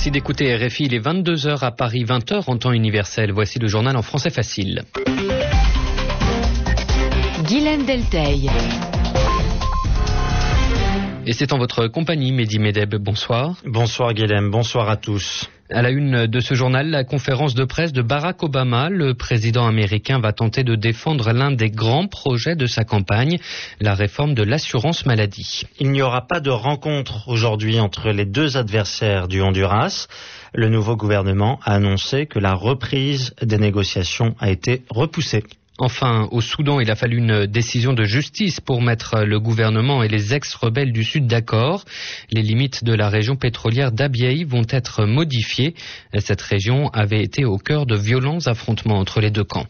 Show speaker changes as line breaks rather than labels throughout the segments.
Merci d'écouter RFI. Il est 22h à Paris, 20h en temps universel. Voici le journal en français facile.
Guylaine Delteil.
Et c'est en votre compagnie, Mehdi Medeb. Bonsoir.
Bonsoir Guilhem, bonsoir à tous.
À la une de ce journal, la conférence de presse de Barack Obama, le président américain va tenter de défendre l'un des grands projets de sa campagne, la réforme de l'assurance maladie.
Il n'y aura pas de rencontre aujourd'hui entre les deux adversaires du Honduras. Le nouveau gouvernement a annoncé que la reprise des négociations a été repoussée.
Enfin, au Soudan, il a fallu une décision de justice pour mettre le gouvernement et les ex-rebelles du Sud d'accord. Les limites de la région pétrolière d'Abyei vont être modifiées. Cette région avait été au cœur de violents affrontements entre les deux camps.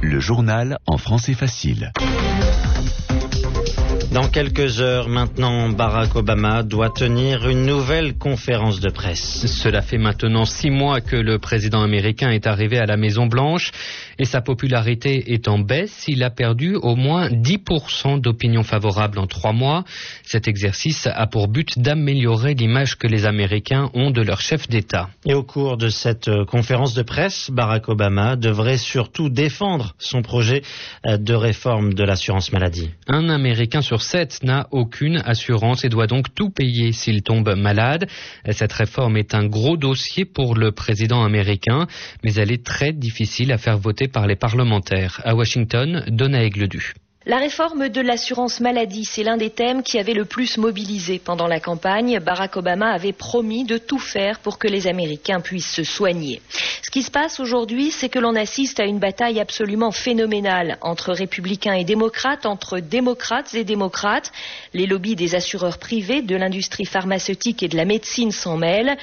Le journal en français facile.
Dans quelques heures maintenant, Barack Obama doit tenir une nouvelle conférence de presse.
Cela fait maintenant six mois que le président américain est arrivé à la Maison Blanche et sa popularité est en baisse. Il a perdu au moins 10% d'opinion favorable en trois mois. Cet exercice a pour but d'améliorer l'image que les Américains ont de leur chef d'État.
Et au cours de cette euh, conférence de presse, Barack Obama devrait surtout défendre son projet euh, de réforme de l'assurance maladie.
Un Américain sur sept n'a aucune assurance et doit donc tout payer s'il tombe malade. Cette réforme est un gros dossier pour le président américain, mais elle est très difficile à faire voter par les parlementaires. À Washington, Donna Aigledu.
La réforme de l'assurance maladie, c'est l'un des thèmes qui avait le plus mobilisé pendant la campagne. Barack Obama avait promis de tout faire pour que les Américains puissent se soigner. Ce qui se passe aujourd'hui, c'est que l'on assiste à une bataille absolument phénoménale entre républicains et démocrates, entre démocrates et démocrates. Les lobbies des assureurs privés, de l'industrie pharmaceutique et de la médecine s'en mêlent.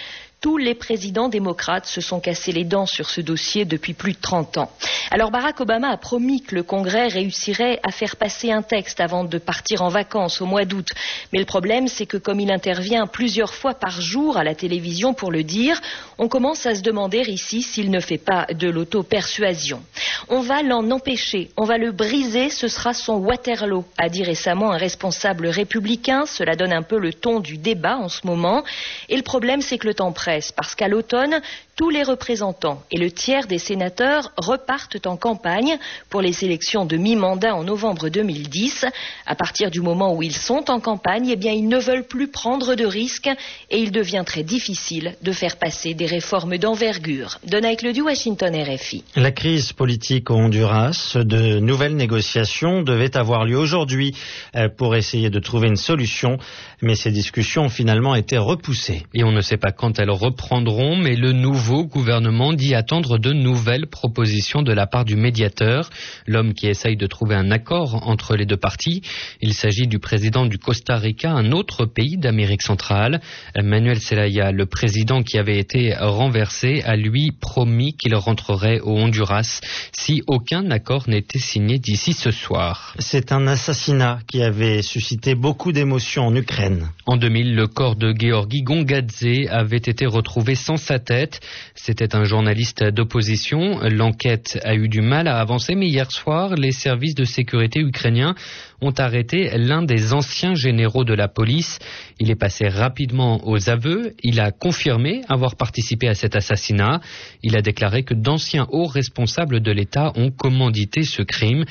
Tous les présidents démocrates se sont cassés les dents sur ce dossier depuis plus de 30 ans. Alors Barack Obama a promis que le Congrès réussirait à faire passer un texte avant de partir en vacances au mois d'août. Mais le problème, c'est que comme il intervient plusieurs fois par jour à la télévision pour le dire, on commence à se demander ici s'il ne fait pas de l'auto-persuasion. On va l'en empêcher, on va le briser, ce sera son Waterloo, a dit récemment un responsable républicain. Cela donne un peu le ton du débat en ce moment. Et le problème, c'est que le temps presse, parce qu'à l'automne, tous les représentants et le tiers des sénateurs repartent en campagne pour les élections de mi-mandat en novembre 2010. À partir du moment où ils sont en campagne, eh bien, ils ne veulent plus prendre de risques et il devient très difficile de faire passer des réformes d'envergure. Donald du Washington RFI.
La crise politique au Honduras, de nouvelles négociations devaient avoir lieu aujourd'hui euh, pour essayer de trouver une solution, mais ces discussions ont finalement été repoussées.
Et on ne sait pas quand elles reprendront, mais le nouveau nouveau gouvernement dit attendre de nouvelles propositions de la part du médiateur, l'homme qui essaye de trouver un accord entre les deux parties. Il s'agit du président du Costa Rica, un autre pays d'Amérique centrale. Manuel Zelaya, le président qui avait été renversé, a lui promis qu'il rentrerait au Honduras si aucun accord n'était signé d'ici ce soir.
C'est un assassinat qui avait suscité beaucoup d'émotions en Ukraine.
En 2000, le corps de Georgi Gongadze avait été retrouvé sans sa tête. C'était un journaliste d'opposition. L'enquête a eu du mal à avancer, mais hier soir, les services de sécurité ukrainiens ont arrêté l'un des anciens généraux de la police. Il est passé rapidement aux aveux. Il a confirmé avoir participé à cet assassinat. Il a déclaré que d'anciens hauts responsables de l'État ont commandité ce crime.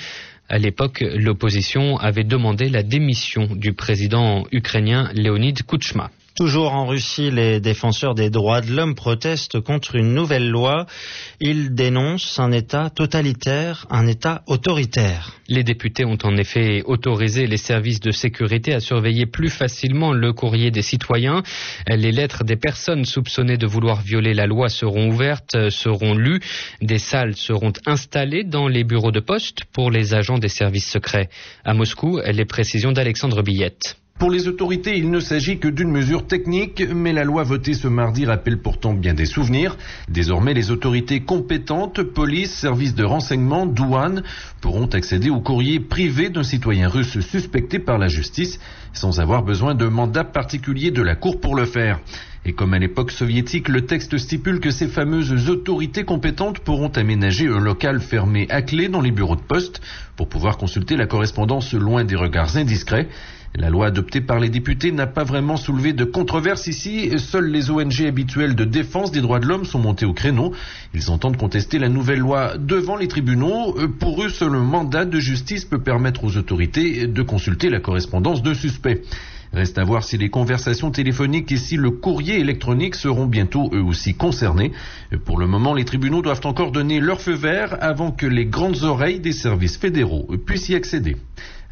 À l'époque, l'opposition avait demandé la démission du président ukrainien Leonid Kouchma.
Toujours en Russie, les défenseurs des droits de l'homme protestent contre une nouvelle loi. Ils dénoncent un État totalitaire, un État autoritaire.
Les députés ont en effet autorisé les services de sécurité à surveiller plus facilement le courrier des citoyens. Les lettres des personnes soupçonnées de vouloir violer la loi seront ouvertes, seront lues. Des salles seront installées dans les bureaux de poste pour les agents des services secrets. À Moscou, les précisions d'Alexandre Billette.
Pour les autorités, il ne s'agit que d'une mesure technique, mais la loi votée ce mardi rappelle pourtant bien des souvenirs. Désormais, les autorités compétentes, police, services de renseignement, douane, pourront accéder au courrier privé d'un citoyen russe suspecté par la justice, sans avoir besoin de mandat particulier de la Cour pour le faire. Et comme à l'époque soviétique, le texte stipule que ces fameuses autorités compétentes pourront aménager un local fermé à clé dans les bureaux de poste pour pouvoir consulter la correspondance loin des regards indiscrets. La loi adoptée par les députés n'a pas vraiment soulevé de controverse ici. Seules les ONG habituelles de défense des droits de l'homme sont montées au créneau. Ils entendent contester la nouvelle loi devant les tribunaux. Pour eux, seul un mandat de justice peut permettre aux autorités de consulter la correspondance de suspects. Reste à voir si les conversations téléphoniques et si le courrier électronique seront bientôt eux aussi concernés. Pour le moment, les tribunaux doivent encore donner leur feu vert avant que les grandes oreilles des services fédéraux puissent y accéder.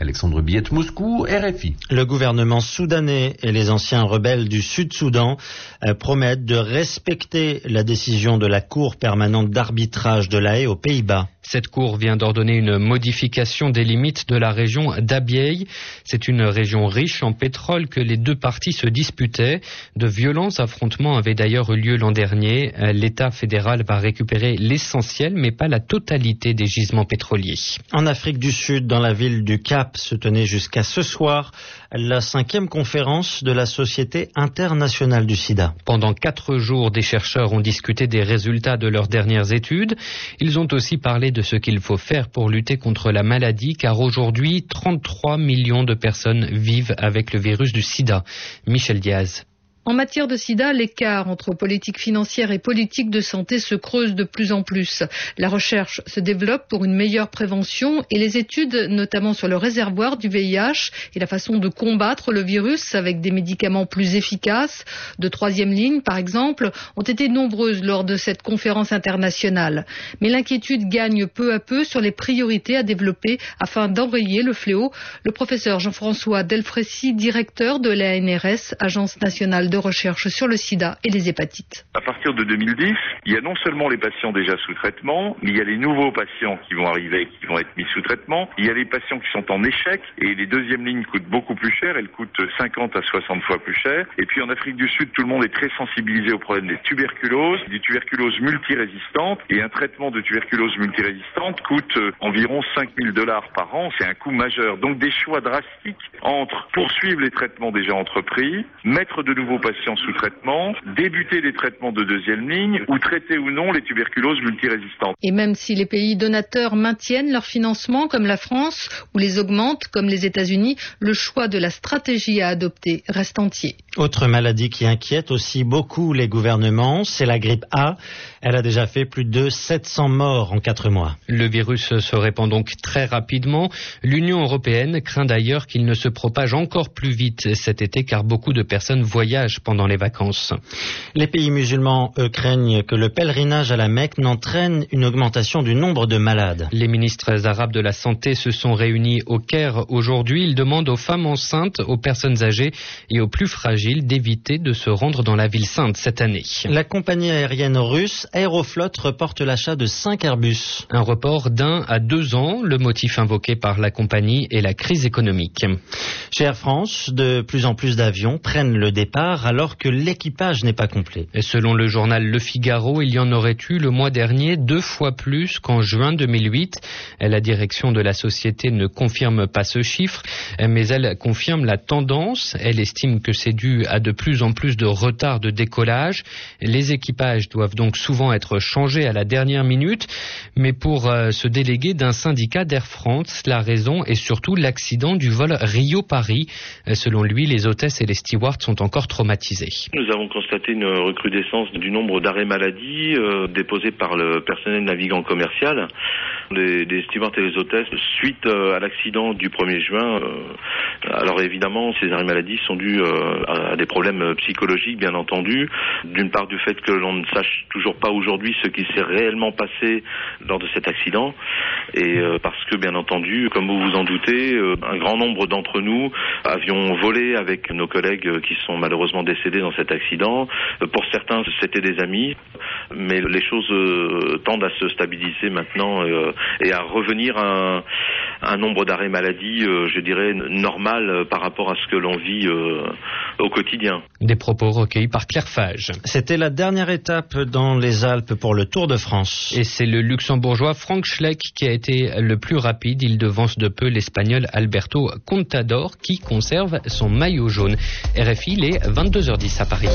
Alexandre Biette, Moscou, RFI.
Le gouvernement soudanais et les anciens rebelles du Sud-Soudan euh, promettent de respecter la décision de la Cour permanente d'arbitrage de la Haye aux Pays-Bas.
Cette cour vient d'ordonner une modification des limites de la région d'Abyei. C'est une région riche en pétrole que les deux parties se disputaient. De violents affrontements avaient d'ailleurs eu lieu l'an dernier. L'État fédéral va récupérer l'essentiel, mais pas la totalité des gisements pétroliers.
En Afrique du Sud, dans la ville du Cap, se tenait jusqu'à ce soir la cinquième conférence de la Société internationale du sida.
Pendant quatre jours, des chercheurs ont discuté des résultats de leurs dernières études. Ils ont aussi parlé de ce qu'il faut faire pour lutter contre la maladie, car aujourd'hui, 33 millions de personnes vivent avec le virus du sida. Michel Diaz.
En matière de sida, l'écart entre politique financière et politique de santé se creuse de plus en plus. La recherche se développe pour une meilleure prévention et les études, notamment sur le réservoir du VIH et la façon de combattre le virus avec des médicaments plus efficaces, de troisième ligne par exemple, ont été nombreuses lors de cette conférence internationale. Mais l'inquiétude gagne peu à peu sur les priorités à développer afin d'enrayer le fléau. Le professeur Jean-François Delfrécy, directeur de l'ANRS, Agence nationale de recherche sur le sida et les hépatites.
À partir de 2010, il y a non seulement les patients déjà sous traitement, mais il y a les nouveaux patients qui vont arriver, qui vont être mis sous traitement. Il y a les patients qui sont en échec et les deuxièmes lignes coûtent beaucoup plus cher. Elles coûtent 50 à 60 fois plus cher. Et puis en Afrique du Sud, tout le monde est très sensibilisé au problème des tuberculoses, des tuberculoses multirésistantes. Et un traitement de tuberculose multirésistante coûte euh, environ 5000 dollars par an. C'est un coût majeur. Donc des choix drastiques entre poursuivre les traitements déjà entrepris, mettre de nouveaux patients sous traitement, débuter les traitements de deuxième ligne ou traiter ou non les tuberculoses multirésistantes.
Et même si les pays donateurs maintiennent leur financement comme la France ou les augmentent comme les États-Unis, le choix de la stratégie à adopter reste entier.
Autre maladie qui inquiète aussi beaucoup les gouvernements, c'est la grippe A. Elle a déjà fait plus de 700 morts en quatre mois.
Le virus se répand donc très rapidement. L'Union européenne craint d'ailleurs qu'il ne se propage encore plus vite cet été car beaucoup de personnes voyagent pendant les vacances.
Les pays musulmans, eux, craignent que le pèlerinage à la Mecque n'entraîne une augmentation du nombre de malades.
Les ministres arabes de la Santé se sont réunis au Caire aujourd'hui. Ils demandent aux femmes enceintes, aux personnes âgées et aux plus fragiles d'éviter de se rendre dans la ville sainte cette année.
La compagnie aérienne russe Aeroflot reporte l'achat de 5 Airbus.
Un report d'un à deux ans, le motif invoqué par la compagnie est la crise économique.
Chez Air France, de plus en plus d'avions prennent le départ alors que l'équipage n'est pas complet.
Et selon le journal Le Figaro, il y en aurait eu le mois dernier deux fois plus qu'en juin 2008. La direction de la société ne confirme pas ce chiffre, mais elle confirme la tendance. Elle estime que c'est dû à de plus en plus de retard de décollage. Les équipages doivent donc souvent être changés à la dernière minute, mais pour euh, se déléguer d'un syndicat d'Air France, la raison est surtout l'accident du vol Rio-Paris. Euh, selon lui, les hôtesses et les stewards sont encore traumatisés.
Nous avons constaté une recrudescence du nombre d'arrêts maladie euh, déposés par le personnel navigant commercial. Les stewards et les hôtesses, suite euh, à l'accident du 1er juin, euh, alors évidemment, ces arrêts maladie sont dus euh, à des problèmes psychologiques, bien entendu. D'une part du fait que l'on ne sache toujours pas aujourd'hui ce qui s'est réellement passé lors de cet accident, et euh, parce que, bien entendu, comme vous vous en doutez, euh, un grand nombre d'entre nous avions volé avec nos collègues qui sont malheureusement décédés dans cet accident. Euh, Pour certains, c'était des amis, mais les choses euh, tendent à se stabiliser maintenant euh, et à revenir à un, un nombre d'arrêts maladie, euh, je dirais, normal euh, par rapport à ce que l'on vit euh, au quotidien.
Des propos recueillis par Claire Fage.
C'était la dernière étape dans les Alpes pour le Tour de France.
Et c'est le luxembourgeois Frank Schleck qui a été le plus rapide. Il devance de peu l'espagnol Alberto Contador qui conserve son maillot jaune. RFI, il est 22h10 à Paris.